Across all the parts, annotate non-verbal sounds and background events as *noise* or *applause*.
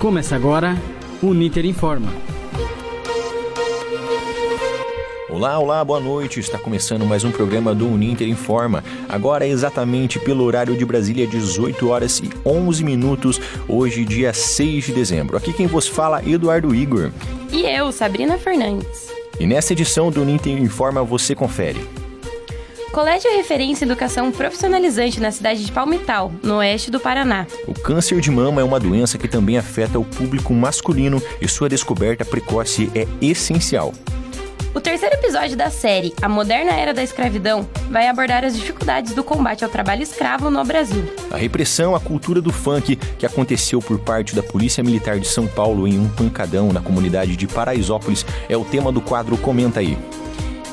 Começa agora o Niter Informa. Olá, olá, boa noite. Está começando mais um programa do Uninter Informa. Agora é exatamente pelo horário de Brasília, 18 horas e 11 minutos, hoje, dia 6 de dezembro. Aqui quem vos fala, Eduardo Igor. E eu, Sabrina Fernandes. E nessa edição do Uninter Informa você confere. Colégio Referência em Educação Profissionalizante na cidade de Palmital, no oeste do Paraná. O câncer de mama é uma doença que também afeta o público masculino e sua descoberta precoce é essencial. O terceiro episódio da série A Moderna Era da Escravidão vai abordar as dificuldades do combate ao trabalho escravo no Brasil. A repressão à cultura do funk que aconteceu por parte da Polícia Militar de São Paulo em um pancadão na comunidade de Paraisópolis é o tema do quadro Comenta aí.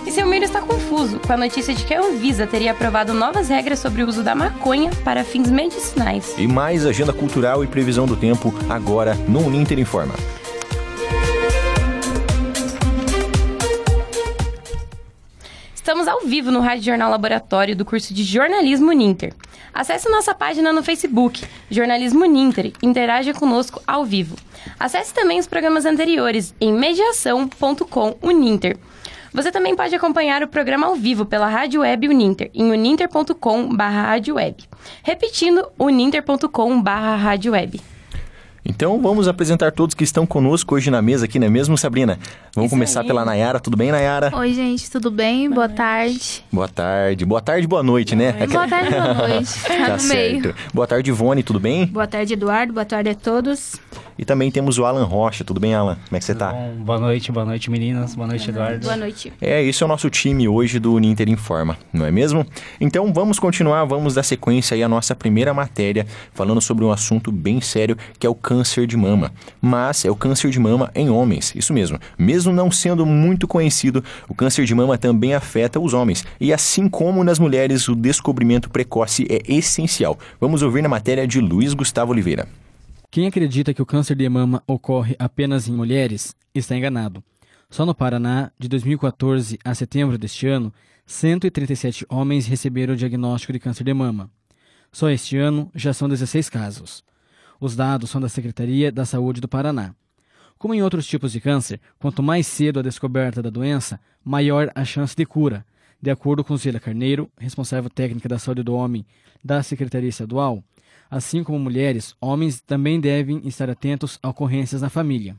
E seu Miro está confuso com a notícia de que a Anvisa teria aprovado novas regras sobre o uso da maconha para fins medicinais. E mais agenda cultural e previsão do tempo agora no Uninter Informa. Estamos ao vivo no Rádio Jornal Laboratório do curso de Jornalismo Ninter. Acesse nossa página no Facebook, Jornalismo Ninter, e interaja conosco ao vivo. Acesse também os programas anteriores em mediação.com Uninter. Você também pode acompanhar o programa ao vivo pela Rádio Web Uninter, em uninter.com.br Repetindo, uninter.com.br então vamos apresentar todos que estão conosco hoje na mesa aqui, não é mesmo, Sabrina? Vamos Isso começar aí. pela Nayara. Tudo bem, Nayara? Oi, gente, tudo bem? Boa, tarde. Boa tarde. Boa tarde, boa noite, né? Boa tarde, boa noite. *laughs* Tá, Tá no meio. certo. Boa tarde, Ivone, tudo bem? Boa tarde, Eduardo. Boa tarde a todos. E também temos o Alan Rocha. Tudo bem, Alan? Como é que você tá? Bom, boa noite, boa noite, meninas. Boa noite, Eduardo. Boa noite. É, esse é o nosso time hoje do Uninter Informa, não é mesmo? Então vamos continuar, vamos dar sequência aí à nossa primeira matéria, falando sobre um assunto bem sério que é o câncer de mama. Mas é o câncer de mama em homens, isso mesmo. Mesmo não sendo muito conhecido, o câncer de mama também afeta os homens. E assim como nas mulheres, o descobrimento precoce é essencial. Vamos ouvir na matéria de Luiz Gustavo Oliveira. Quem acredita que o câncer de mama ocorre apenas em mulheres está enganado. Só no Paraná, de 2014 a setembro deste ano, 137 homens receberam o diagnóstico de câncer de mama. Só este ano já são 16 casos. Os dados são da Secretaria da Saúde do Paraná. Como em outros tipos de câncer, quanto mais cedo a descoberta da doença, maior a chance de cura. De acordo com Zila Carneiro, responsável técnica da saúde do homem da Secretaria Estadual, assim como mulheres, homens também devem estar atentos a ocorrências na família.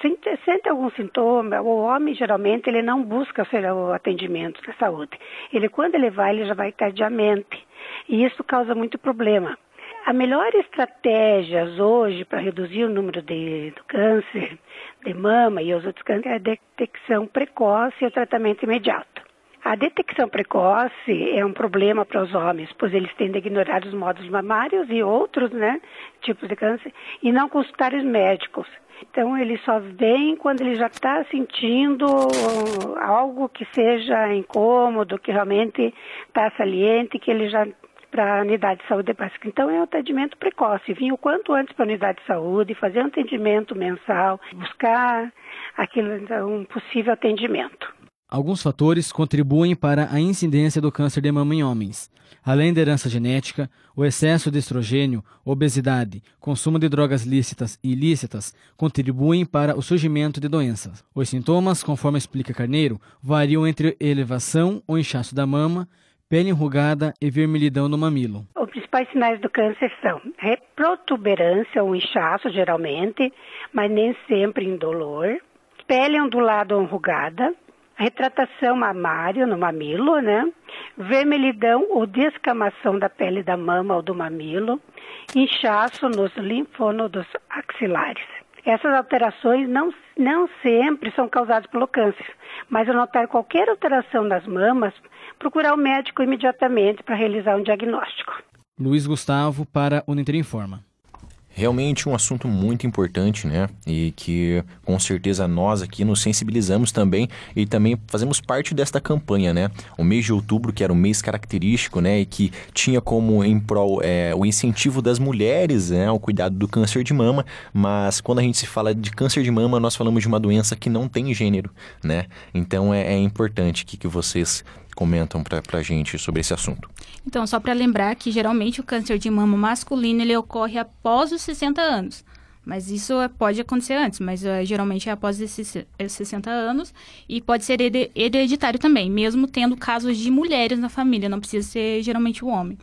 Se sente algum sintoma, o homem geralmente ele não busca o atendimento da saúde. Ele quando ele vai, ele já vai tardiamente. E isso causa muito problema. A melhor estratégia hoje para reduzir o número de, do câncer de mama e os outros cânceres é a detecção precoce e o tratamento imediato. A detecção precoce é um problema para os homens, pois eles tendem a ignorar os modos mamários e outros né, tipos de câncer e não consultar os médicos. Então ele só vem quando ele já está sentindo algo que seja incômodo, que realmente está saliente, que ele já para a unidade de saúde básica. Então é um atendimento precoce, vir o quanto antes para a unidade de saúde, fazer um atendimento mensal, buscar aquilo, um possível atendimento. Alguns fatores contribuem para a incidência do câncer de mama em homens. Além da herança genética, o excesso de estrogênio, obesidade, consumo de drogas lícitas e ilícitas contribuem para o surgimento de doenças. Os sintomas, conforme explica Carneiro, variam entre elevação ou inchaço da mama, pele enrugada e vermelhidão no mamilo. Os principais sinais do câncer são protuberância ou inchaço, geralmente, mas nem sempre indolor, pele ondulada ou enrugada, retratação mamária no mamilo, né? Vermelhidão ou descamação da pele da mama ou do mamilo, inchaço nos linfonodos axilares. Essas alterações não, não sempre são causadas pelo câncer, mas ao notar qualquer alteração nas mamas, procurar o médico imediatamente para realizar um diagnóstico. Luiz Gustavo para o Ninter Informa. Realmente um assunto muito importante, né? E que com certeza nós aqui nos sensibilizamos também e também fazemos parte desta campanha, né? O mês de outubro, que era um mês característico, né? E que tinha como em prol é, o incentivo das mulheres, né? Ao cuidado do câncer de mama. Mas quando a gente se fala de câncer de mama, nós falamos de uma doença que não tem gênero, né? Então é, é importante que, que vocês comentam para a gente sobre esse assunto? Então, só para lembrar que geralmente o câncer de mama masculino ele ocorre após os 60 anos, Mas isso é- pode acontecer antes, mas é, geralmente é após esses eh, 60 anos e pode ser hereditário também, mesmo tendo casos de mulheres na família, não precisa ser geralmente o homem.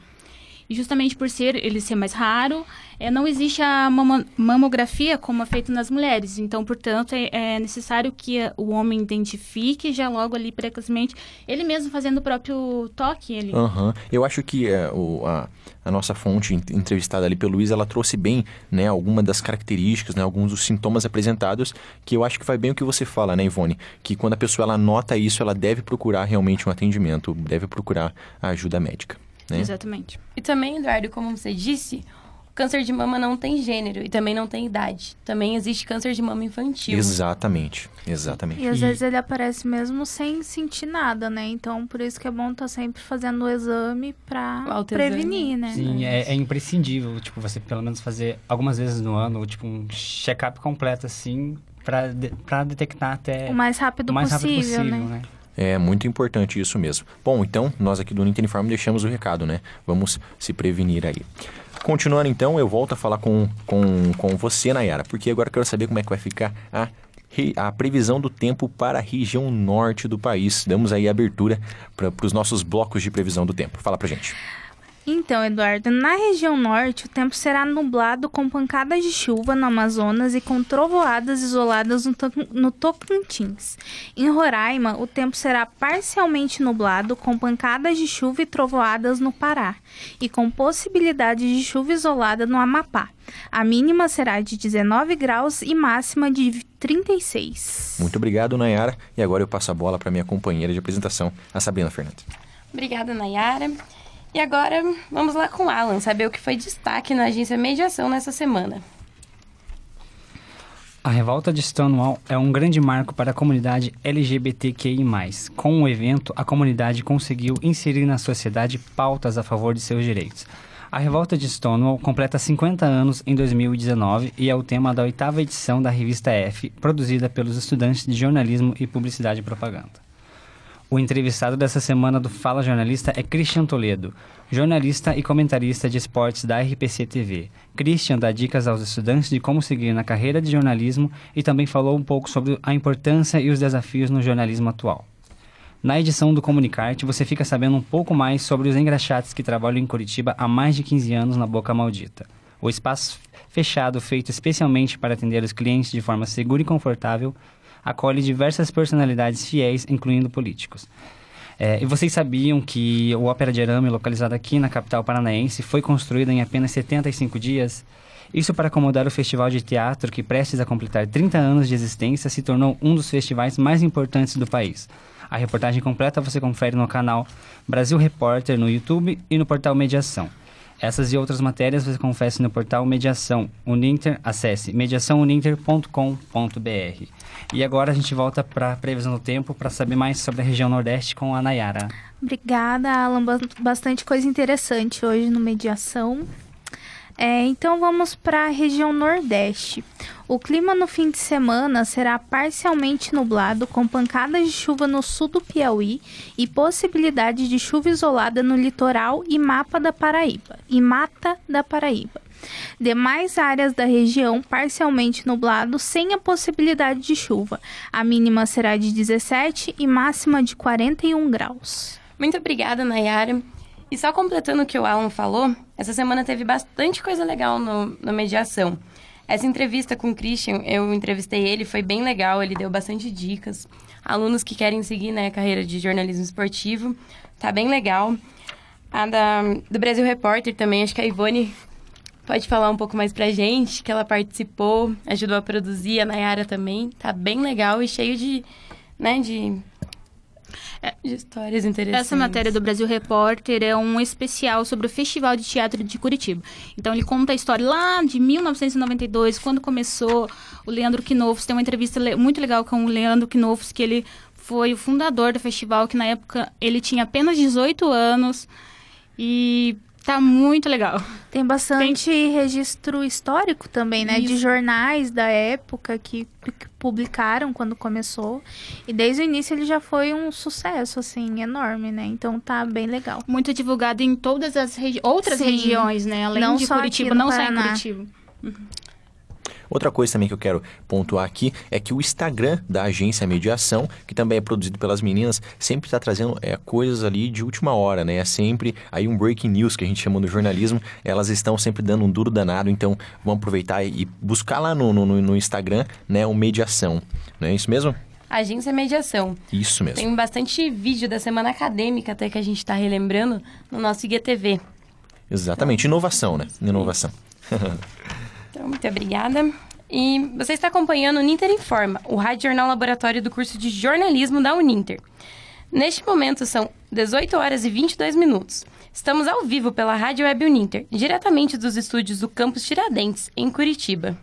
E justamente por ser ele ser mais raro, é, não existe a mamografia como é feito nas mulheres. Então, portanto, é, é necessário que o homem identifique já logo ali precocemente, ele mesmo fazendo o próprio toque. Ele, Aham. Eu acho que é, o- a, a nossa fonte en- entrevistada ali pelo Luiz, ela trouxe bem, né, alguma das características, né, alguns dos sintomas apresentados, que eu acho que vai bem o que você fala, né, Ivone? Que quando a pessoa ela nota isso, ela deve procurar realmente um atendimento, deve procurar a ajuda médica. Né? Exatamente. E também, Eduardo, como você disse, o câncer de mama não tem gênero e também não tem idade. Também existe câncer de mama infantil. Exatamente, exatamente. E às E- vezes ele aparece mesmo sem sentir nada, né? Então, por isso que é bom estar sempre fazendo o exame autoexame. prevenir, né? Sim, é, é imprescindível, tipo, você pelo menos fazer algumas vezes no ano, tipo, um check-up completo, assim, pra, de, detectar até O mais rápido o mais possível, rápido possível, né? né? É muito importante isso mesmo. Bom, então, nós aqui do Nintendo Farm deixamos o recado, né? Vamos se prevenir aí. Continuando então, eu volto a falar com, com, com você, Nayara, porque agora eu quero saber como é que vai ficar a, a previsão do tempo para a região norte do país. Damos aí abertura para os nossos blocos de previsão do tempo. Fala pra gente. Então, Eduardo, na região norte, o tempo será nublado com pancadas de chuva no Amazonas e com trovoadas isoladas no, Toc- no Tocantins. Em Roraima, o tempo será parcialmente nublado com pancadas de chuva e trovoadas no Pará e com possibilidade de chuva isolada no Amapá. A mínima será de 19 graus e máxima de 36. Muito obrigado, Nayara. E agora eu passo a bola para minha companheira de apresentação, a Sabrina Fernandes. Obrigada, Nayara. E agora, vamos lá com Alan, saber o que foi destaque na agência Mediação nessa semana. A revolta de Stonewall é um grande marco para a comunidade LGBTQI+. Com o evento, a comunidade conseguiu inserir na sociedade pautas a favor de seus direitos. A revolta de Stonewall completa 50 anos em 2019 e é o tema da oitava edição da revista F, produzida pelos estudantes de jornalismo e publicidade e propaganda. O entrevistado dessa semana do Fala Jornalista é Christian Toledo, jornalista e comentarista de esportes da RPC TV. Christian dá dicas aos estudantes de como seguir na carreira de jornalismo e também falou um pouco sobre a importância e os desafios no jornalismo atual. Na edição do Comunicarte, você fica sabendo um pouco mais sobre os engraxates que trabalham em Curitiba há mais de 15 anos na Boca Maldita. O espaço fechado, feito especialmente para atender os clientes de forma segura e confortável, acolhe diversas personalidades fiéis, incluindo políticos. É, e vocês sabiam que o Ópera de Arame, localizado aqui na capital paranaense, foi construída em apenas 75 dias? Isso para acomodar o festival de teatro que, prestes a completar 30 anos de existência, se tornou um dos festivais mais importantes do país. A reportagem completa você confere no canal Brasil Repórter no YouTube e no portal Mediação. Essas e outras matérias você confere no portal Mediação Uninter. Acesse mediaçãouninter.com.br. E agora a gente volta para a previsão do tempo para saber mais sobre a região Nordeste com a Nayara. Obrigada, Alan. Ba- Bastante coisa interessante hoje no Mediação. É, então vamos para a região Nordeste. O clima no fim de semana será parcialmente nublado, com pancadas de chuva no sul do Piauí e possibilidade de chuva isolada no litoral e mapa da Paraíba e mata da Paraíba. Demais áreas da região parcialmente nublado, sem a possibilidade de chuva. A mínima será de 17 e máxima de 41 graus. Muito obrigada, Nayara. E só completando o que o Alan falou, essa semana teve bastante coisa legal no, no Mediação. Essa entrevista com o Christian, eu entrevistei ele, foi bem legal, ele deu bastante dicas. Alunos que querem seguir né, a carreira de jornalismo esportivo, tá bem legal. A da, do Brasil Repórter também, acho que a Ivone pode falar um pouco mais pra gente, que ela participou, ajudou a produzir, a Nayara também. Tá bem legal e cheio de, né, de, de histórias interessantes. Essa matéria do Brasil Repórter é um especial sobre o Festival de Teatro de Curitiba. Então ele conta a história lá de 1992, quando começou o Leandro Knofs. Tem uma entrevista muito legal com o Leandro Knofs, que ele foi o fundador do festival, que na época ele tinha apenas 18 anos. E tá muito legal. Tem bastante registro histórico também, né? De Isso. jornais da época que, que publicaram quando começou. E desde o início ele já foi um sucesso, assim, enorme, né? Então tá bem legal. Muito divulgado em todas as regi- outras Sim. regiões, né? Além Não de Curitiba, não só em Paraná. Curitiba. Outra coisa também que eu quero pontuar aqui é que o Instagram da agência Mediação, que também é produzido pelas meninas, sempre está trazendo é, coisas ali de última hora, né? É sempre aí um breaking news que a gente chama no jornalismo. Elas estão sempre dando um duro danado, então vamos aproveitar e buscar lá no, no, no Instagram, né, o Mediação. Não é isso mesmo? Agência Mediação. Isso mesmo. Tem bastante vídeo da semana acadêmica até que a gente está relembrando no nosso IGTV. Exatamente, inovação, né? Inovação. *laughs* então, muito obrigada. E você está acompanhando o Ninter Informa, o Rádio Jornal Laboratório do curso de jornalismo da Uninter. Neste momento são 18 horas e 22 minutos. Estamos ao vivo pela Rádio Web Uninter, diretamente dos estúdios do campus Tiradentes, em Curitiba.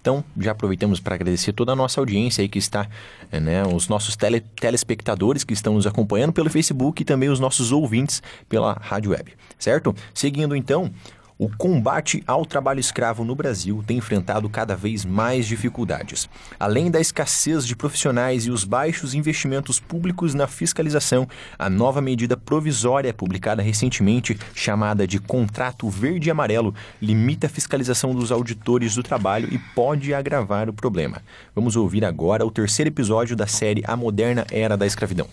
Então, já aproveitamos para agradecer toda a nossa audiência aí que está, né, os nossos tele, telespectadores que estão nos acompanhando pelo Facebook e também os nossos ouvintes pela Rádio Web, certo? Seguindo então, o combate ao trabalho escravo no Brasil tem enfrentado cada vez mais dificuldades. Além da escassez de profissionais e os baixos investimentos públicos na fiscalização, a nova medida provisória publicada recentemente, chamada de Contrato Verde e Amarelo, limita a fiscalização dos auditores do trabalho e pode agravar o problema. Vamos ouvir agora o terceiro episódio da série A Moderna Era da Escravidão.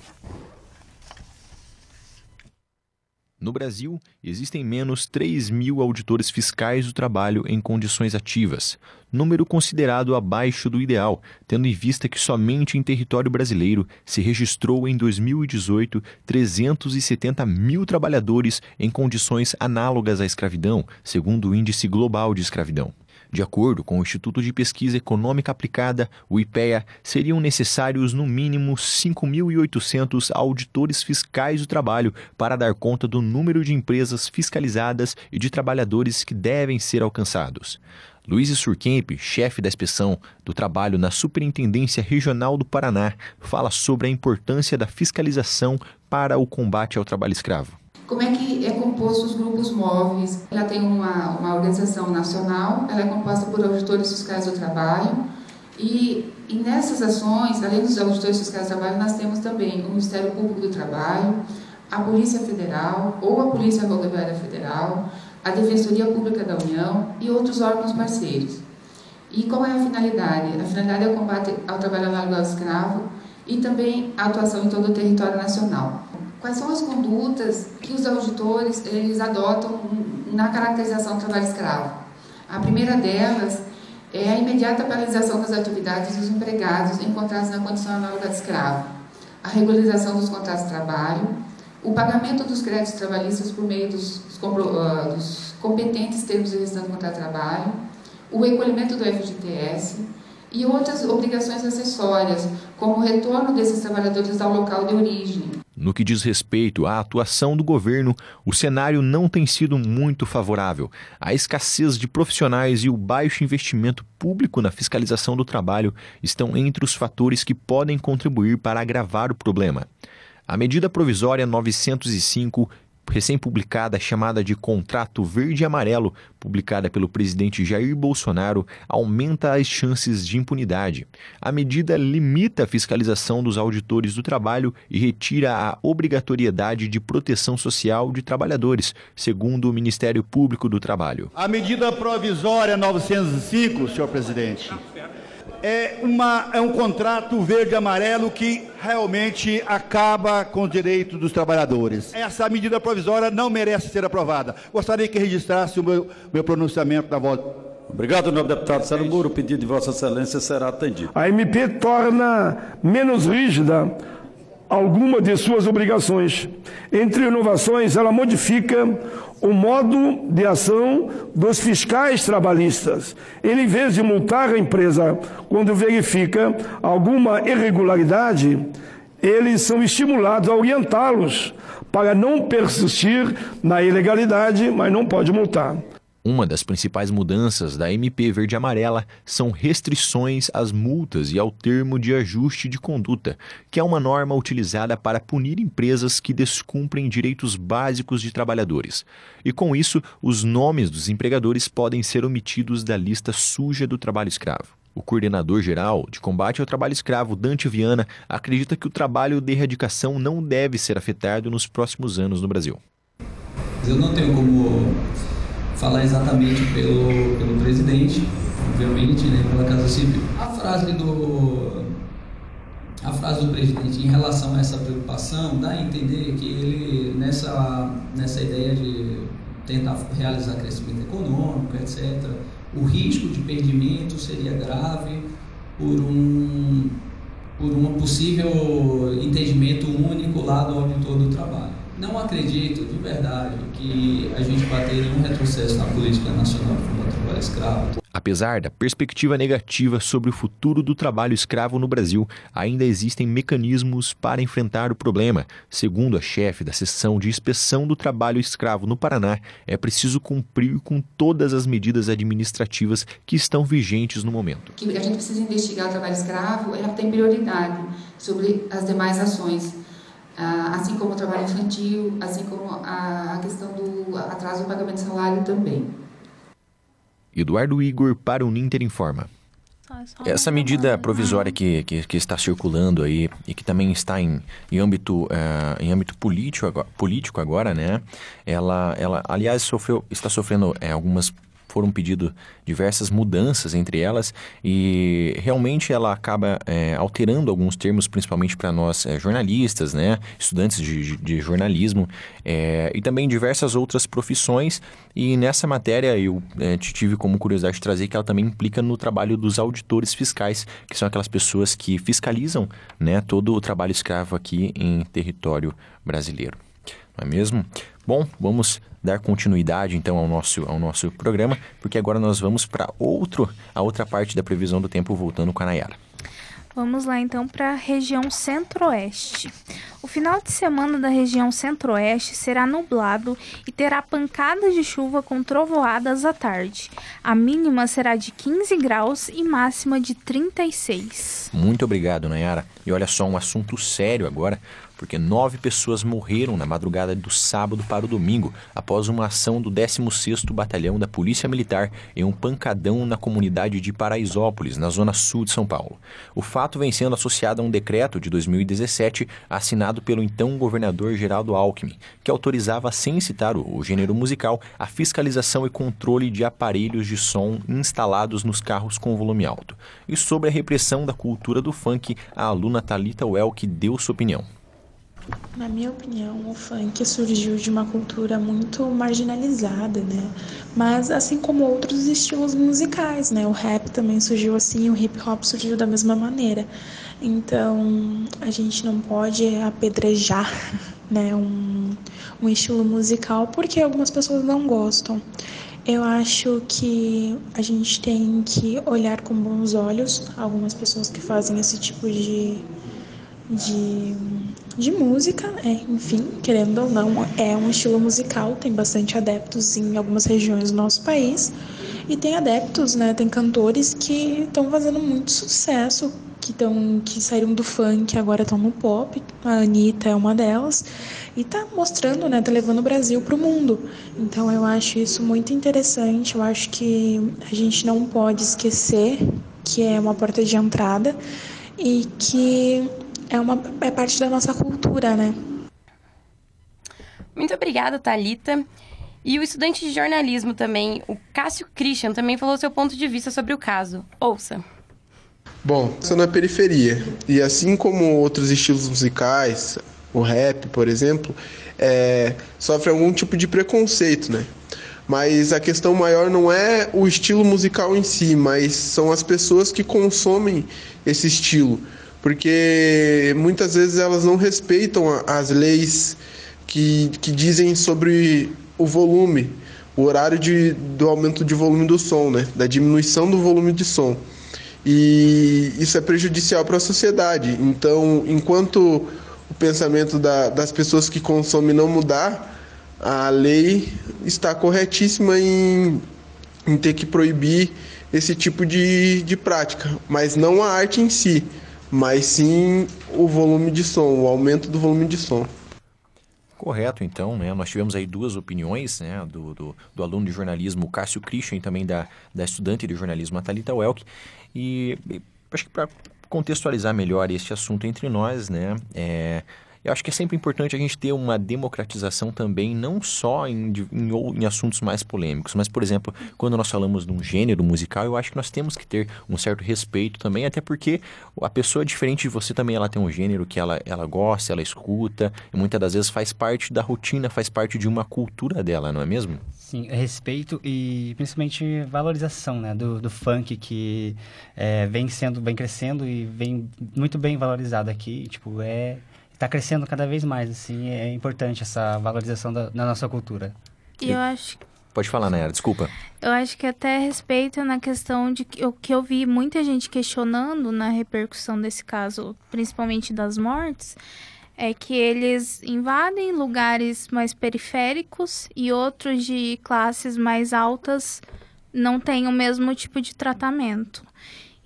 No Brasil, existem menos 3 mil auditores fiscais do trabalho em condições ativas, número considerado abaixo do ideal, tendo em vista que somente em território brasileiro se registrou em 2018 370 mil trabalhadores em condições análogas à escravidão, segundo o Índice Global de Escravidão. De acordo com o Instituto de Pesquisa Econômica Aplicada, o IPEA, seriam necessários no mínimo 5.800 auditores fiscais do trabalho para dar conta do número de empresas fiscalizadas e de trabalhadores que devem ser alcançados. Luiz Surkemp, chefe da inspeção do trabalho na Superintendência Regional do Paraná, fala sobre a importância da fiscalização para o combate ao trabalho escravo. Como é que é composto os grupos móveis? Ela tem uma, uma organização nacional, ela é composta por auditores fiscais do trabalho e, e nessas ações, além dos auditores fiscais do trabalho, nós temos também o Ministério Público do Trabalho, a Polícia Federal ou a Polícia Rodoviária Federal, a Defensoria Pública da União e outros órgãos parceiros. E qual é a finalidade? A finalidade é o combate ao trabalho análogo ao escravo e também a atuação em todo o território nacional. Quais são as condutas que os auditores eles adotam na caracterização do trabalho escravo? A primeira delas é a imediata paralisação das atividades dos empregados encontrados na condição análoga de escravo, a regularização dos contratos de trabalho, o pagamento dos créditos trabalhistas por meio dos, ah, dos competentes termos de restante contrato de trabalho, o recolhimento do FGTS e outras obrigações acessórias, como o retorno desses trabalhadores ao local de origem, no que diz respeito à atuação do governo, o cenário não tem sido muito favorável. A escassez de profissionais e o baixo investimento público na fiscalização do trabalho estão entre os fatores que podem contribuir para agravar o problema. A medida provisória 905 recém-publicada chamada de Contrato Verde e Amarelo, publicada pelo presidente Jair Bolsonaro, aumenta as chances de impunidade. A medida limita a fiscalização dos auditores do trabalho e retira a obrigatoriedade de proteção social de trabalhadores, segundo o Ministério Público do Trabalho. A medida provisória 905, senhor presidente, é, uma, é um contrato verde-amarelo que realmente acaba com os direitos dos trabalhadores. Essa medida provisória não merece ser aprovada. Gostaria que registrasse o meu, meu pronunciamento da voz. Obrigado, nobre deputado Sérgio Muro. O pedido de Vossa Excelência será atendido. A MP torna menos rígida alguma de suas obrigações. Entre inovações, ela modifica o modo de ação dos fiscais trabalhistas. Ele, em vez de multar a empresa quando verifica alguma irregularidade, eles são estimulados a orientá-los para não persistir na ilegalidade, mas não pode multar. Uma das principais mudanças da MP Verde Amarela são restrições às multas e ao termo de ajuste de conduta, que é uma norma utilizada para punir empresas que descumprem direitos básicos de trabalhadores. E com isso, os nomes dos empregadores podem ser omitidos da lista suja do trabalho escravo. O coordenador geral de combate ao trabalho escravo, Dante Viana, acredita que o trabalho de erradicação não deve ser afetado nos próximos anos no Brasil. Eu não tenho como falar exatamente pelo, pelo presidente, obviamente, né, pela Casa Civil. A frase do a frase do presidente em relação a essa preocupação dá a entender que ele nessa nessa ideia de tentar realizar crescimento econômico, etc. O risco de perdimento seria grave por um por um possível entendimento único lá do auditor do trabalho. Não acredito de verdade que a gente bateria um retrocesso na política nacional combate ao trabalho escravo. Apesar da perspectiva negativa sobre o futuro do trabalho escravo no Brasil, ainda existem mecanismos para enfrentar o problema. Segundo a chefe da seção de inspeção do trabalho escravo no Paraná, é preciso cumprir com todas as medidas administrativas que estão vigentes no momento. Que a gente precisa investigar o trabalho escravo, ela tem prioridade sobre as demais ações. Ah, assim como o trabalho infantil, assim como a questão do atraso do pagamento de salário também. Eduardo Igor para o Ninter Informa. Essa medida provisória que, que, que, está circulando aí e que também está em, em, âmbito, uh, em âmbito político agora, político agora, né? Ela, ela aliás, sofreu, está sofrendo é, algumas foram pedido diversas mudanças entre elas e realmente ela acaba é, alterando alguns termos, principalmente para nós é, jornalistas, né, estudantes de, de jornalismo é, e também diversas outras profissões. E nessa matéria eu é, tive como curiosidade de trazer que ela também implica no trabalho dos auditores fiscais, que são aquelas pessoas que fiscalizam né, todo o trabalho escravo aqui em território brasileiro. Não é mesmo? Bom, vamos dar continuidade então ao nosso, ao nosso programa, porque agora nós vamos para outro, a outra parte da previsão do tempo voltando com a Nayara. Vamos lá então para a região centro-oeste. O final de semana da região centro-oeste será nublado e terá pancadas de chuva com trovoadas à tarde. A mínima será de 15 graus e máxima de 36. Muito obrigado, Nayara. E olha só, um assunto sério agora porque nove pessoas morreram na madrugada do sábado para o domingo após uma ação do 16º Batalhão da Polícia Militar em um pancadão na comunidade de Paraisópolis, na zona sul de São Paulo. O fato vem sendo associado a um decreto de 2017 assinado pelo então governador Geraldo Alckmin, que autorizava, sem citar o gênero musical, a fiscalização e controle de aparelhos de som instalados nos carros com volume alto. E sobre a repressão da cultura do funk, a aluna Talita Welk deu sua opinião. Na minha opinião, o funk surgiu de uma cultura muito marginalizada, né? Mas assim como outros estilos musicais, né? O rap também surgiu assim, o hip hop surgiu da mesma maneira. Então, a gente não pode apedrejar, *laughs* né, um, um estilo musical porque algumas pessoas não gostam. Eu acho que a gente tem que olhar com bons olhos algumas pessoas que fazem esse tipo de de, de música, é, enfim, querendo ou não, é um estilo musical, tem bastante adeptos em algumas regiões do nosso país. E tem adeptos, né, tem cantores que estão fazendo muito sucesso, que, tão, que saíram do funk agora estão no pop. A Anitta é uma delas. E tá mostrando, né, tá levando o Brasil para o mundo. Então eu acho isso muito interessante. Eu acho que a gente não pode esquecer que é uma porta de entrada e que é, uma, é parte da nossa cultura, né? Muito obrigada, Talita. E o estudante de jornalismo também, o Cássio Christian, também falou seu ponto de vista sobre o caso. Ouça. Bom, sou na periferia. E assim como outros estilos musicais, o rap, por exemplo, é, sofre algum tipo de preconceito, né? Mas a questão maior não é o estilo musical em si, mas são as pessoas que consomem esse estilo porque muitas vezes elas não respeitam as leis que, que dizem sobre o volume, o horário de, do aumento de volume do som, né? da diminuição do volume de som. E isso é prejudicial para a sociedade. Então, enquanto o pensamento da, das pessoas que consomem não mudar, a lei está corretíssima em, em ter que proibir esse tipo de, de prática, mas não a arte em si mas sim o volume de som, o aumento do volume de som. Correto, então, né? Nós tivemos aí duas opiniões, né? Do, do, do aluno de jornalismo Cássio Christian e também da, da estudante de jornalismo Thalita Welk. E, e acho que para contextualizar melhor este assunto entre nós, né? É, Eu acho que é sempre importante a gente ter uma democratização também, não só em, em, em assuntos mais polêmicos, mas, por exemplo, quando nós falamos de um gênero musical, eu acho que nós temos que ter um certo respeito também, até porque a pessoa é diferente de você também, ela tem um gênero que ela, ela gosta, ela escuta, e muitas das vezes faz parte da rotina, faz parte de uma cultura dela, não é mesmo? Sim, respeito e principalmente valorização né, do, do funk que é, vem sendo, vem crescendo e vem muito bem valorizado aqui. Tipo, é está crescendo cada vez mais, assim, é importante essa valorização da, da nossa cultura. E eu acho Pode falar, Nayara, desculpa. Eu acho que até respeito na questão de que eu, que eu vi muita gente questionando na repercussão desse caso, principalmente das mortes, é que eles invadem lugares mais periféricos e outros de classes mais altas não têm o mesmo tipo de tratamento.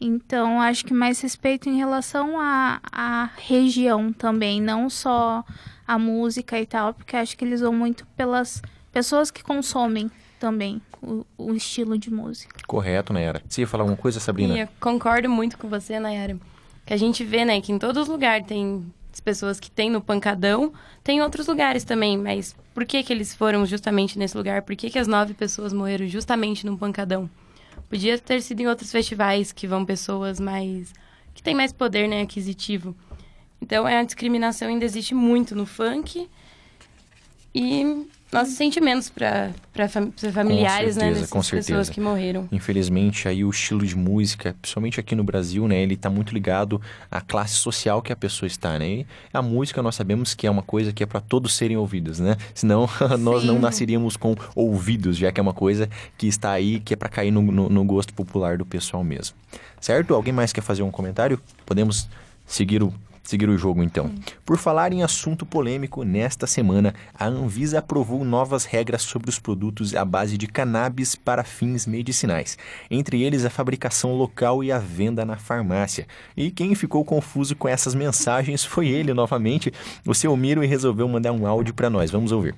Então, acho que mais respeito em relação à, à região também, não só a música e tal, porque acho que eles vão muito pelas pessoas que consomem também o, o estilo de música. Correto, Nayara. Você ia falar alguma coisa, Sabrina? eu concordo muito com você, Nayara. Que a gente vê, né, que em todos os lugares tem as pessoas que tem no pancadão, tem outros lugares também, mas por que que eles foram justamente nesse lugar? Por que que as nove pessoas morreram justamente no pancadão? Podia ter sido em outros festivais que vão pessoas mais... que têm mais poder, né, aquisitivo. Então, é, a discriminação ainda existe muito no funk e nossos sentimentos para familiares, com certeza, né, com certeza. pessoas que morreram. Infelizmente, aí o estilo de música, principalmente aqui no Brasil, né, ele está muito ligado à classe social que a pessoa está, né? E a música nós sabemos que é uma coisa que é para todos serem ouvidos, né? Senão *laughs* nós não nasceríamos com ouvidos, já que é uma coisa que está aí, que é para cair no, no, no gosto popular do pessoal mesmo. Certo? Alguém mais quer fazer um comentário? Podemos seguir o seguir o jogo então. Por falar em assunto polêmico, nesta semana a Anvisa aprovou novas regras sobre os produtos à base de cannabis para fins medicinais, entre eles a fabricação local e a venda na farmácia. E quem ficou confuso com essas mensagens foi ele novamente, o seu Miro, e resolveu mandar um áudio para nós. Vamos ouvir.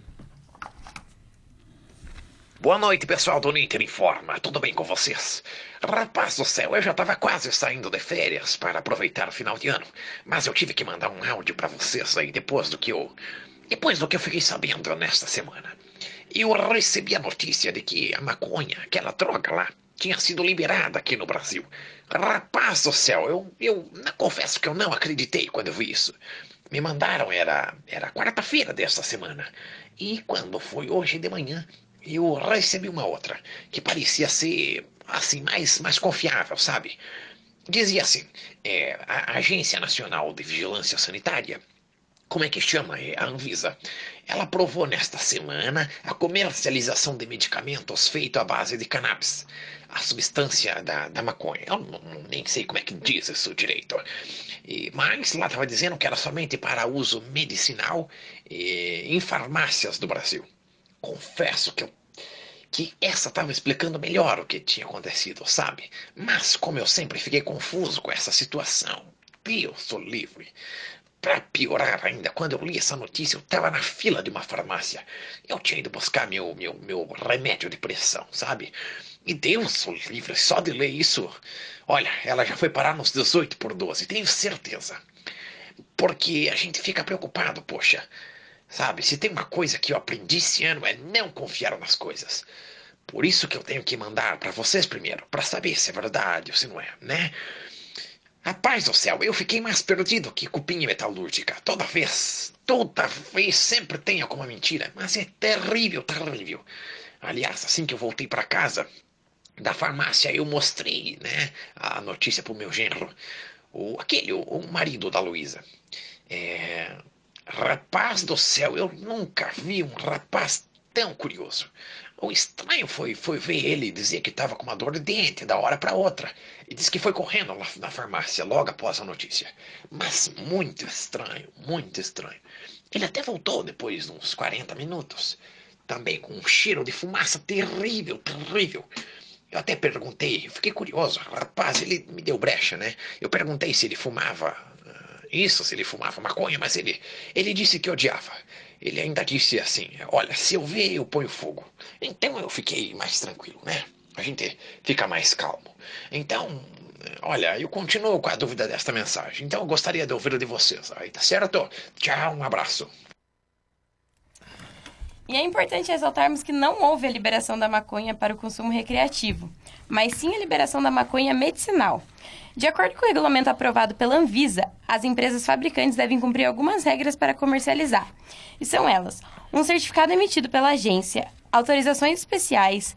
Boa noite, pessoal do Ninter Informa. Tudo bem com vocês? Rapaz do céu, eu já estava quase saindo de férias para aproveitar o final de ano, mas eu tive que mandar um áudio para vocês aí depois do que eu depois do que eu fiquei sabendo nesta semana. Eu recebi a notícia de que a maconha, aquela droga lá, tinha sido liberada aqui no Brasil. Rapaz do céu, eu, eu confesso que eu não acreditei quando eu vi isso. Me mandaram, era, era quarta-feira desta semana. E quando foi hoje de manhã, eu recebi uma outra, que parecia ser, assim, mais, mais confiável, sabe? Dizia assim, é, a Agência Nacional de Vigilância Sanitária, como é que chama? É a Anvisa. Ela aprovou nesta semana a comercialização de medicamentos feito à base de cannabis, a substância da, da maconha. Eu não, nem sei como é que diz isso direito. E, mas lá estava dizendo que era somente para uso medicinal e, em farmácias do Brasil confesso que eu que essa estava explicando melhor o que tinha acontecido, sabe? Mas como eu sempre fiquei confuso com essa situação, Deus sou livre. Para piorar ainda, quando eu li essa notícia, eu estava na fila de uma farmácia. Eu tinha ido buscar meu, meu, meu remédio de pressão, sabe? E Deus sou livre, só de ler isso. Olha, ela já foi parar nos 18 por 12, tenho certeza. Porque a gente fica preocupado, poxa. Sabe, se tem uma coisa que eu aprendi esse ano é não confiar nas coisas. Por isso que eu tenho que mandar para vocês primeiro, para saber se é verdade ou se não é, né? Rapaz do céu, eu fiquei mais perdido que cupinha metalúrgica. Toda vez, toda vez sempre tem alguma mentira, mas é terrível, terrível. Aliás, assim que eu voltei para casa da farmácia, eu mostrei, né, a notícia pro meu genro, o aquele, o, o marido da Luísa. É, Rapaz do céu, eu nunca vi um rapaz tão curioso. O estranho foi, foi ver ele dizer que estava com uma dor de dente da hora para outra. E disse que foi correndo lá na farmácia logo após a notícia. Mas muito estranho, muito estranho. Ele até voltou depois de uns 40 minutos. Também com um cheiro de fumaça terrível, terrível. Eu até perguntei, fiquei curioso. Rapaz, ele me deu brecha, né? Eu perguntei se ele fumava isso se ele fumava maconha, mas ele, ele disse que odiava. Ele ainda disse assim: Olha, se eu ver, eu ponho fogo. Então eu fiquei mais tranquilo, né? A gente fica mais calmo. Então, Olha, eu continuo com a dúvida desta mensagem, então eu gostaria de ouvir de vocês aí, tá certo? Tchau, um abraço. E é importante ressaltarmos que não houve a liberação da maconha para o consumo recreativo, mas sim a liberação da maconha medicinal. De acordo com o regulamento aprovado pela Anvisa, as empresas fabricantes devem cumprir algumas regras para comercializar. E são elas: um certificado emitido pela agência, autorizações especiais,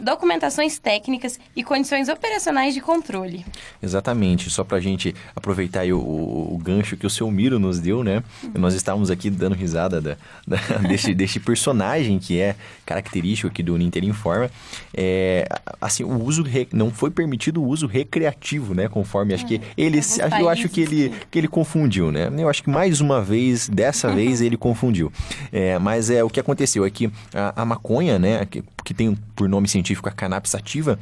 documentações técnicas e condições operacionais de controle. Exatamente, só para a gente aproveitar o, o, o, gancho que o seu Miro nos deu, né? Uhum. Nós estávamos aqui dando risada da, da, *laughs* desse, desse personagem que é característico aqui do Ninter Informa. É, assim, o uso re, não foi permitido o uso recreativo, né? Conforme acho que é, ele, eu acho que ele, que ele confundiu, né? Eu acho que mais uma vez, dessa vez ele confundiu. É, mas é o que aconteceu é que a, a maconha, né? Que, que tem por nome científico a cannabis sativa,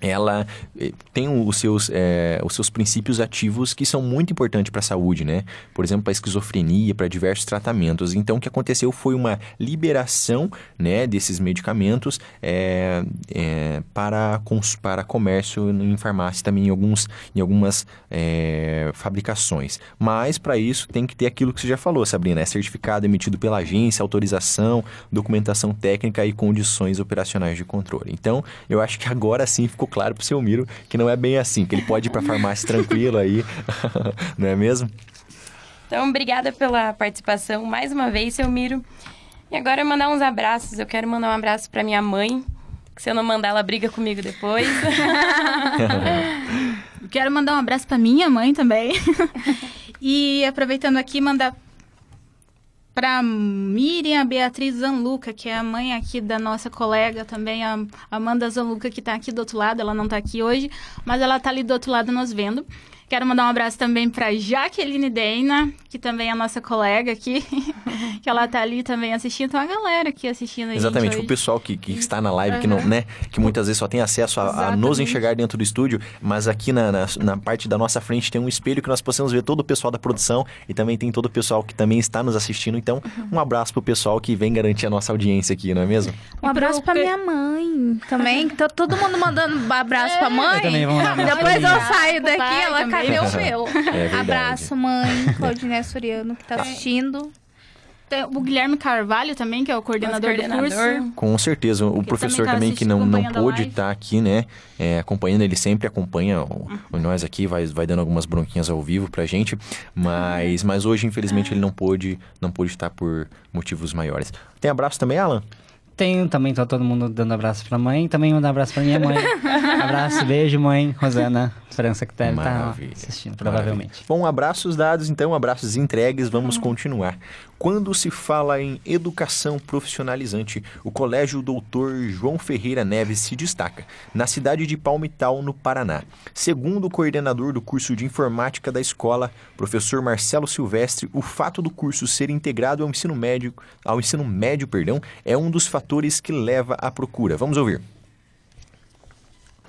ela eh, tem os seus, é, os seus princípios ativos que são muito importantes para a saúde, né? Por exemplo, para esquizofrenia, para diversos tratamentos. Então, o que aconteceu foi uma liberação né, desses medicamentos é, é, para, para comércio em farmácia também em, alguns, em algumas fabricações. Mas, para isso, tem que ter aquilo que você já falou, Sabrina. É certificado emitido pela agência, autorização, documentação técnica e condições operacionais de controle. Então, eu acho que agora sim ficou claro pro seu Miro que não é bem assim, que ele pode ir pra farmácia tranquilo aí, *laughs* não é mesmo? Então, obrigada pela participação mais uma vez, seu Miro. E agora mandar uns abraços. Eu quero mandar um abraço para minha mãe, que se eu não mandar, ela briga comigo depois. *laughs* quero mandar um abraço para minha mãe também. *laughs* e aproveitando aqui, mandar para Miriam Beatriz Zanluca, que é a mãe aqui da nossa colega também, a Amanda Zanluca, que está aqui do outro lado. Ela não está aqui hoje, mas ela está ali do outro lado nos vendo. Quero mandar um abraço também para Jaqueline Deina, que também é a nossa colega aqui, *laughs* que ela tá ali também assistindo. Então, a galera aqui assistindo Exatamente, o pessoal que, que está na live, uhum. que não, né, que muitas vezes só tem acesso a, a, nos enxergar dentro do estúdio, mas aqui na, na, na, parte da nossa frente tem um espelho que nós possamos ver todo o pessoal da produção e também tem todo o pessoal que também está nos assistindo. Então, uhum. um abraço pro pessoal que vem garantir a nossa audiência aqui, não é mesmo? Um abraço para minha mãe também. todo mundo mandando um abraço é. pra mãe. Eu também, vamos Depois eu saio daqui, ela cadê o meu? *laughs* É Abraço, mãe. Claudinei Soriano, que tá assistindo. Tem o Guilherme Carvalho também, que é o coordenador, coordenador. do curso. Com certeza. O que professor também, tá também que não, não pôde estar tá aqui, né? É, acompanhando, ele sempre acompanha o, o, nós aqui, vai, vai dando algumas bronquinhas ao vivo pra gente. Mas, mas hoje, infelizmente, ele não pôde, não pôde estar por motivos maiores. Tem abraço também, Alan? Tenho, também tá todo mundo dando abraço pra mãe, também mando abraço pra minha mãe. *laughs* abraço, beijo, mãe. Rosana França, que deve estar tá assistindo, provavelmente. Maravilha. Bom, abraços dados, então, abraços entregues, vamos hum. continuar. Quando se fala em educação profissionalizante, o Colégio Doutor João Ferreira Neves se destaca, na cidade de Palmital, no Paraná. Segundo o coordenador do curso de informática da escola, professor Marcelo Silvestre, o fato do curso ser integrado ao ensino médio, ao ensino médio, perdão, é um dos fatores que leva à procura. Vamos ouvir.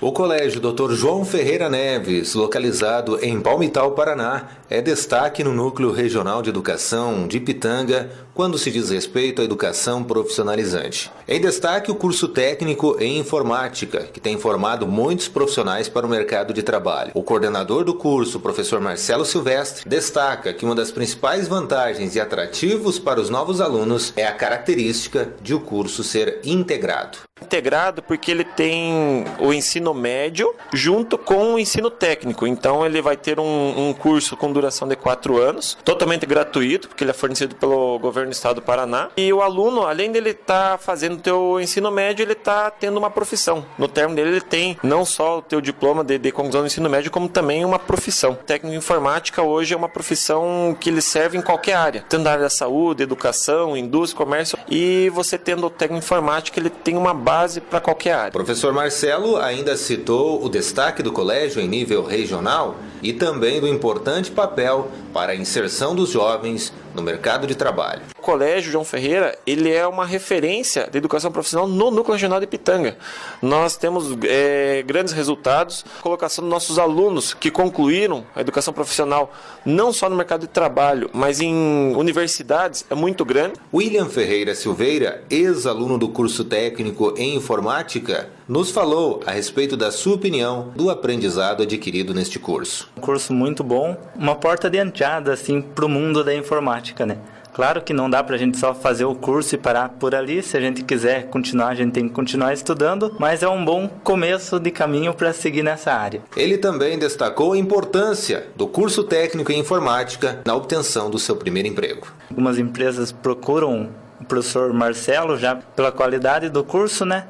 O Colégio Dr. João Ferreira Neves, localizado em Palmital, Paraná, é destaque no Núcleo Regional de Educação de Pitanga quando se diz respeito à educação profissionalizante. Em destaque o curso técnico em informática, que tem formado muitos profissionais para o mercado de trabalho. O coordenador do curso, professor Marcelo Silvestre, destaca que uma das principais vantagens e atrativos para os novos alunos é a característica de o curso ser integrado integrado porque ele tem o ensino médio junto com o ensino técnico. Então ele vai ter um, um curso com duração de quatro anos, totalmente gratuito, porque ele é fornecido pelo governo do estado do Paraná. E o aluno, além dele estar tá fazendo o teu ensino médio, ele está tendo uma profissão. No termo dele, ele tem não só o teu diploma de, de conclusão do ensino médio, como também uma profissão. Técnico informática hoje é uma profissão que ele serve em qualquer área, tanto na área da saúde, educação, indústria, comércio. E você tendo o técnico informática, ele tem uma base para qualquer área. Professor Marcelo ainda citou o destaque do colégio em nível regional e também do importante papel para a inserção dos jovens no mercado de trabalho. O Colégio João Ferreira, ele é uma referência de educação profissional no Núcleo Regional de Pitanga. Nós temos é, grandes resultados, colocação dos nossos alunos que concluíram a educação profissional, não só no mercado de trabalho, mas em universidades, é muito grande. William Ferreira Silveira, ex-aluno do curso técnico em informática, nos falou a respeito da sua opinião do aprendizado adquirido neste curso. Um curso muito bom, uma porta de entrada assim para o mundo da informática, né? Claro que não dá para a gente só fazer o curso e parar por ali. Se a gente quiser continuar, a gente tem que continuar estudando, mas é um bom começo de caminho para seguir nessa área. Ele também destacou a importância do curso técnico em informática na obtenção do seu primeiro emprego. Algumas empresas procuram o professor Marcelo já pela qualidade do curso, né?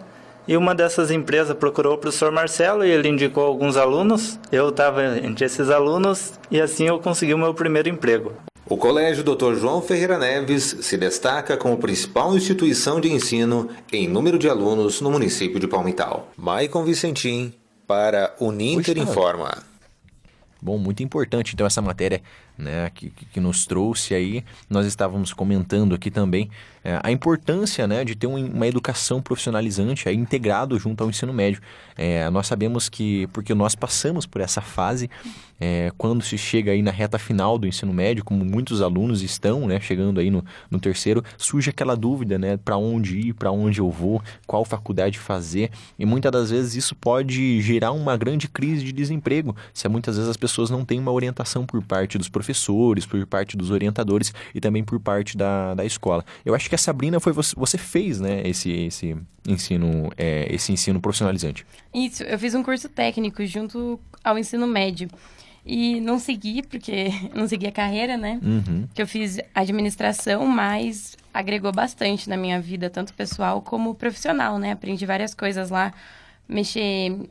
E uma dessas empresas procurou o professor Marcelo e ele indicou alguns alunos. Eu estava entre esses alunos e assim eu consegui o meu primeiro emprego. O Colégio Dr. João Ferreira Neves se destaca como principal instituição de ensino em número de alunos no município de Palmital. Maicon Vicentim para o Ninter Informa. Bom, muito importante então essa matéria né, que, que nos trouxe aí. Nós estávamos comentando aqui também é, a importância né, de ter um, uma educação profissionalizante integrado junto ao ensino médio. É, nós sabemos que, porque nós passamos por essa fase, é, quando se chega aí na reta final do ensino médio, como muitos alunos estão né, chegando aí no, no terceiro, surge aquela dúvida né, para onde ir, para onde eu vou, qual faculdade fazer. E muitas das vezes isso pode gerar uma grande crise de desemprego, se muitas vezes as pessoas não têm uma orientação por parte dos por parte dos orientadores e também por parte da, da escola. Eu acho que a Sabrina foi você, você fez, né, esse, esse ensino, é, esse ensino profissionalizante. Isso, eu fiz um curso técnico junto ao ensino médio. E não segui, porque *laughs* não segui a carreira, né? Uhum. Que eu fiz administração, mas agregou bastante na minha vida, tanto pessoal como profissional, né? Aprendi várias coisas lá, mexer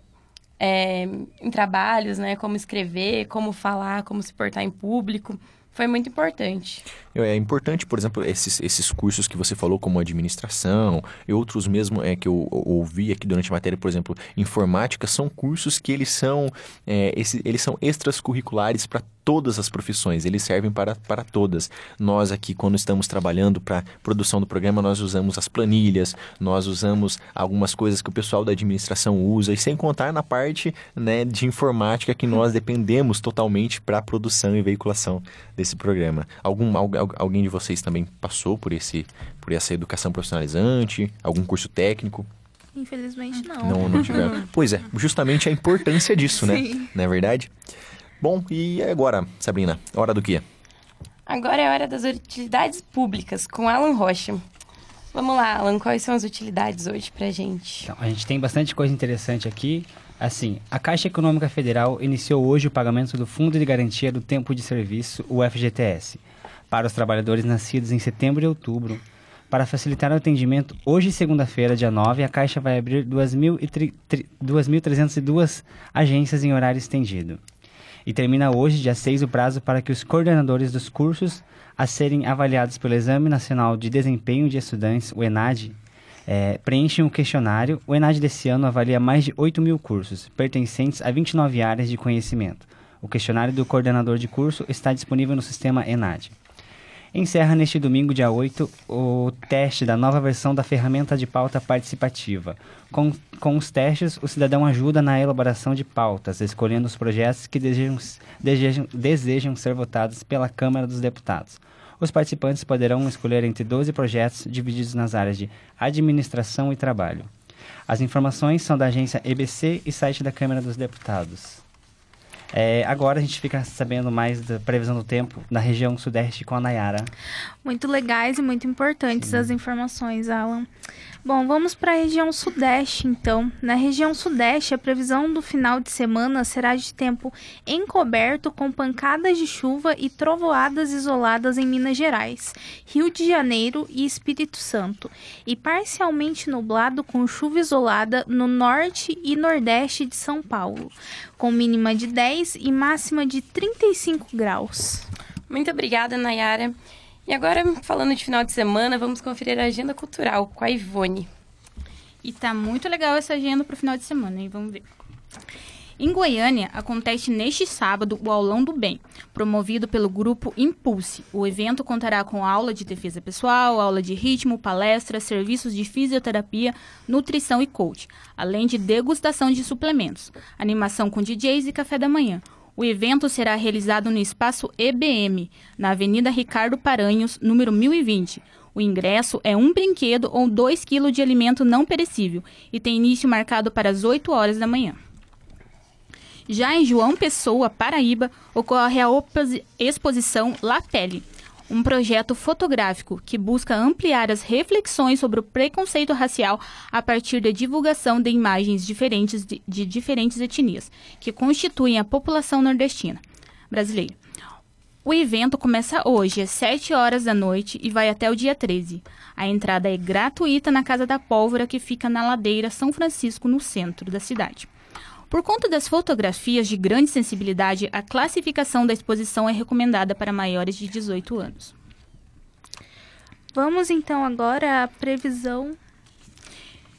é, em trabalhos, né? Como escrever, como falar, como se portar em público. Foi muito importante. É importante, por exemplo, esses, esses cursos que você falou, como administração e outros mesmo é, que eu, ouvi aqui durante a matéria, por exemplo, informática, são cursos que eles são, é, esse, eles são extras curriculares para todas as profissões, eles servem para, para todas. Nós aqui, quando estamos trabalhando para produção do programa, nós usamos as planilhas, nós usamos algumas coisas que o pessoal da administração usa, e sem contar na parte né, de informática que nós dependemos totalmente para a produção e veiculação desse programa. Algum, alguém de vocês também passou por, esse, por essa educação profissionalizante? Algum curso técnico? Infelizmente não. Não, não tiveram. *laughs* pois é, justamente a importância disso, né? Sim. Não é verdade? Bom, e agora, Sabrina, hora do quê? Agora é hora das utilidades públicas, com Alan Rocha. Vamos lá, Alan, quais são as utilidades hoje pra gente? Então, a gente tem bastante coisa interessante aqui. Assim, a Caixa Econômica Federal iniciou hoje o pagamento do Fundo de Garantia do Tempo de Serviço, o FGTS, para os trabalhadores nascidos em setembro e outubro. Para facilitar o atendimento, hoje, segunda-feira, dia 9, a Caixa vai abrir 2.302 agências em horário estendido. E termina hoje, dia 6, o prazo para que os coordenadores dos cursos a serem avaliados pelo Exame Nacional de Desempenho de Estudantes, o ENAD, é, preenchem um questionário. O ENAD desse ano avalia mais de 8 mil cursos, pertencentes a 29 áreas de conhecimento. O questionário do coordenador de curso está disponível no sistema ENAD. Encerra neste domingo, dia 8, o teste da nova versão da ferramenta de pauta participativa. Com, com os testes, o cidadão ajuda na elaboração de pautas, escolhendo os projetos que desejam, desejam, desejam ser votados pela Câmara dos Deputados. Os participantes poderão escolher entre 12 projetos divididos nas áreas de administração e trabalho. As informações são da agência EBC e site da Câmara dos Deputados. É, agora a gente fica sabendo mais da previsão do tempo na região sudeste com a Nayara. Muito legais e muito importantes Sim. as informações, Alan. Bom, vamos para a região sudeste, então. Na região sudeste, a previsão do final de semana será de tempo encoberto com pancadas de chuva e trovoadas isoladas em Minas Gerais, Rio de Janeiro e Espírito Santo, e parcialmente nublado com chuva isolada no norte e nordeste de São Paulo, com mínima de 10 e máxima de 35 graus. Muito obrigada, Nayara. E agora, falando de final de semana, vamos conferir a agenda cultural com a Ivone. E tá muito legal essa agenda pro final de semana, hein? Vamos ver. Em Goiânia, acontece neste sábado o Aulão do Bem, promovido pelo grupo Impulse. O evento contará com aula de defesa pessoal, aula de ritmo, palestra, serviços de fisioterapia, nutrição e coach, além de degustação de suplementos, animação com DJs e café da manhã. O evento será realizado no espaço EBM, na Avenida Ricardo Paranhos, número 1020. O ingresso é um brinquedo ou 2 kg de alimento não perecível e tem início marcado para as 8 horas da manhã. Já em João Pessoa, Paraíba, ocorre a exposição La Pele, um projeto fotográfico que busca ampliar as reflexões sobre o preconceito racial a partir da divulgação de imagens diferentes de, de diferentes etnias, que constituem a população nordestina brasileira. O evento começa hoje, às 7 horas da noite, e vai até o dia 13. A entrada é gratuita na Casa da Pólvora, que fica na ladeira São Francisco, no centro da cidade. Por conta das fotografias de grande sensibilidade, a classificação da exposição é recomendada para maiores de 18 anos. Vamos então agora à previsão.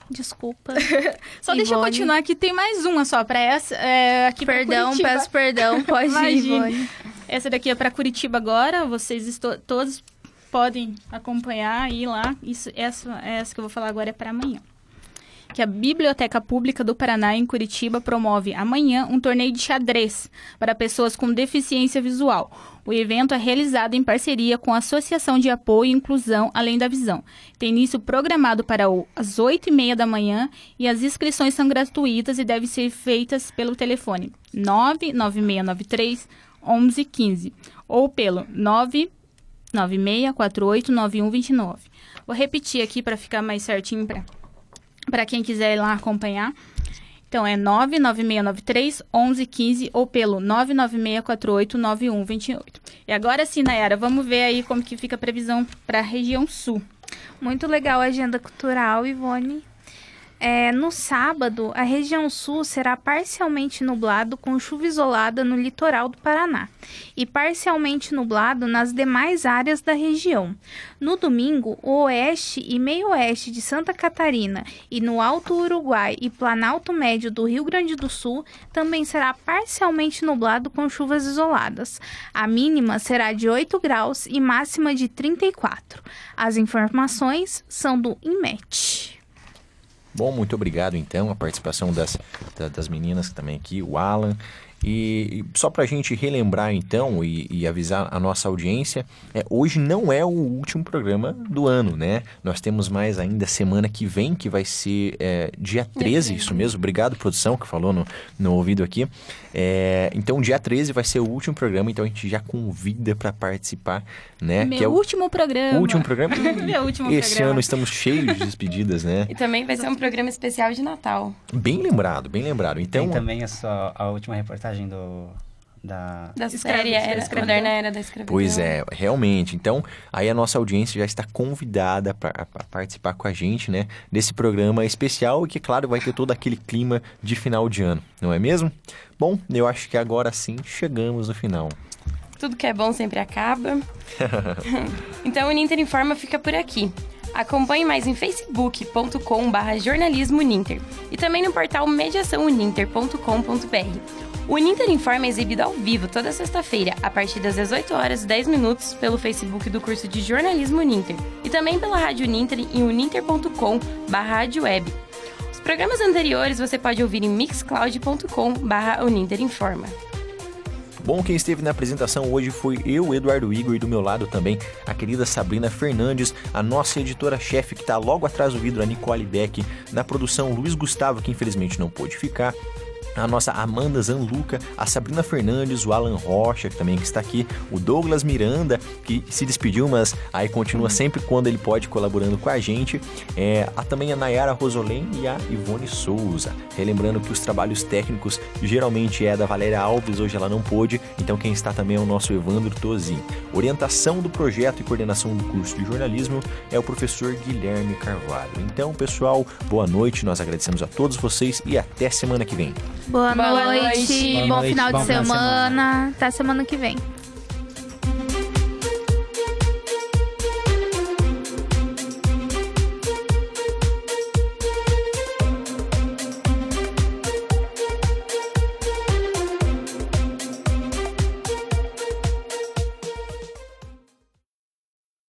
Desculpa. *laughs* só deixa eu continuar aqui, tem mais uma só para essa. É, aqui perdão, peço perdão, *laughs* pode ir, Ivone. Essa daqui é para Curitiba agora, vocês todos podem acompanhar e ir lá. Isso, essa, essa que eu vou falar agora é para amanhã que a Biblioteca Pública do Paraná, em Curitiba, promove amanhã um torneio de xadrez para pessoas com deficiência visual. O evento é realizado em parceria com a Associação de Apoio e Inclusão Além da Visão. Tem início programado para as 8h30 da manhã e as inscrições são gratuitas e devem ser feitas pelo telefone 99693 1115 ou pelo 996489129. Vou repetir aqui para ficar mais certinho para para quem quiser ir lá acompanhar. Então é 99693 1115 ou pelo 99648 9128. E agora sim, Nayara, vamos ver aí como que fica a previsão para a região sul. Muito legal a agenda cultural, Ivone. É, no sábado, a região sul será parcialmente nublado com chuva isolada no litoral do Paraná e parcialmente nublado nas demais áreas da região. No domingo, o oeste e meio-oeste de Santa Catarina e no Alto Uruguai e Planalto Médio do Rio Grande do Sul também será parcialmente nublado com chuvas isoladas. A mínima será de 8 graus e máxima de 34. As informações são do INMET. Bom, muito obrigado então a participação das, das meninas também aqui, o Alan e, só para a gente relembrar então e, e, avisar a nossa audiência, é, hoje não é o último programa do ano, né? Nós temos mais ainda semana que vem, que vai ser é, dia 13, isso mesmo. Obrigado, produção, que falou no, no ouvido aqui. É, então, dia 13 vai ser o último programa, então a gente já convida para participar, né? Meu que é o último programa. O último programa. *laughs* Meu último Esse programa. ano estamos cheios de despedidas, né? E também vai ser um programa especial de Natal. Bem lembrado, bem lembrado. Então, Tem também a, sua, a última reportagem do da, da série era, moderna era da escravidão. Pois é, realmente. Então, aí a nossa audiência já está convidada para participar com a gente, né, desse programa especial e que, claro, vai ter todo aquele clima de final de ano, não é mesmo? Bom, eu acho que agora sim chegamos no final. Tudo que é bom sempre acaba. *laughs* então, o Ninter Informa fica por aqui. Acompanhe mais em facebook.com/barra jornalismo Ninter e também no portal mediaçãouninter.com.br. O Ninter Informa é exibido ao vivo toda sexta-feira, a partir das 18 horas e 10 minutos, pelo Facebook do curso de jornalismo Ninter e também pela Rádio Ninter em uninter.com/web. Os programas anteriores você pode ouvir em mixcloud.com/uninterinforma. Bom, quem esteve na apresentação hoje foi eu, Eduardo Igor, e do meu lado também a querida Sabrina Fernandes, a nossa editora-chefe que está logo atrás do vidro, a Nicole Beck, na produção Luiz Gustavo, que infelizmente não pôde ficar, a nossa Amanda Zanluca, a Sabrina Fernandes, o Alan Rocha, que também está aqui, o Douglas Miranda, que se despediu, mas aí continua sempre quando ele pode colaborando com a gente, é, a, também a Nayara Rosolém e a Ivone Souza. Relembrando que os trabalhos técnicos geralmente é da Valéria Alves, hoje ela não pôde, então quem está também é o nosso Evandro Tozzi. Orientação do projeto e coordenação do curso de jornalismo é o professor Guilherme Carvalho. Então, pessoal, boa noite, nós agradecemos a todos vocês e até semana que vem. Boa, Boa noite, noite. bom Boa noite, final bom de final de semana. Até semana que vem.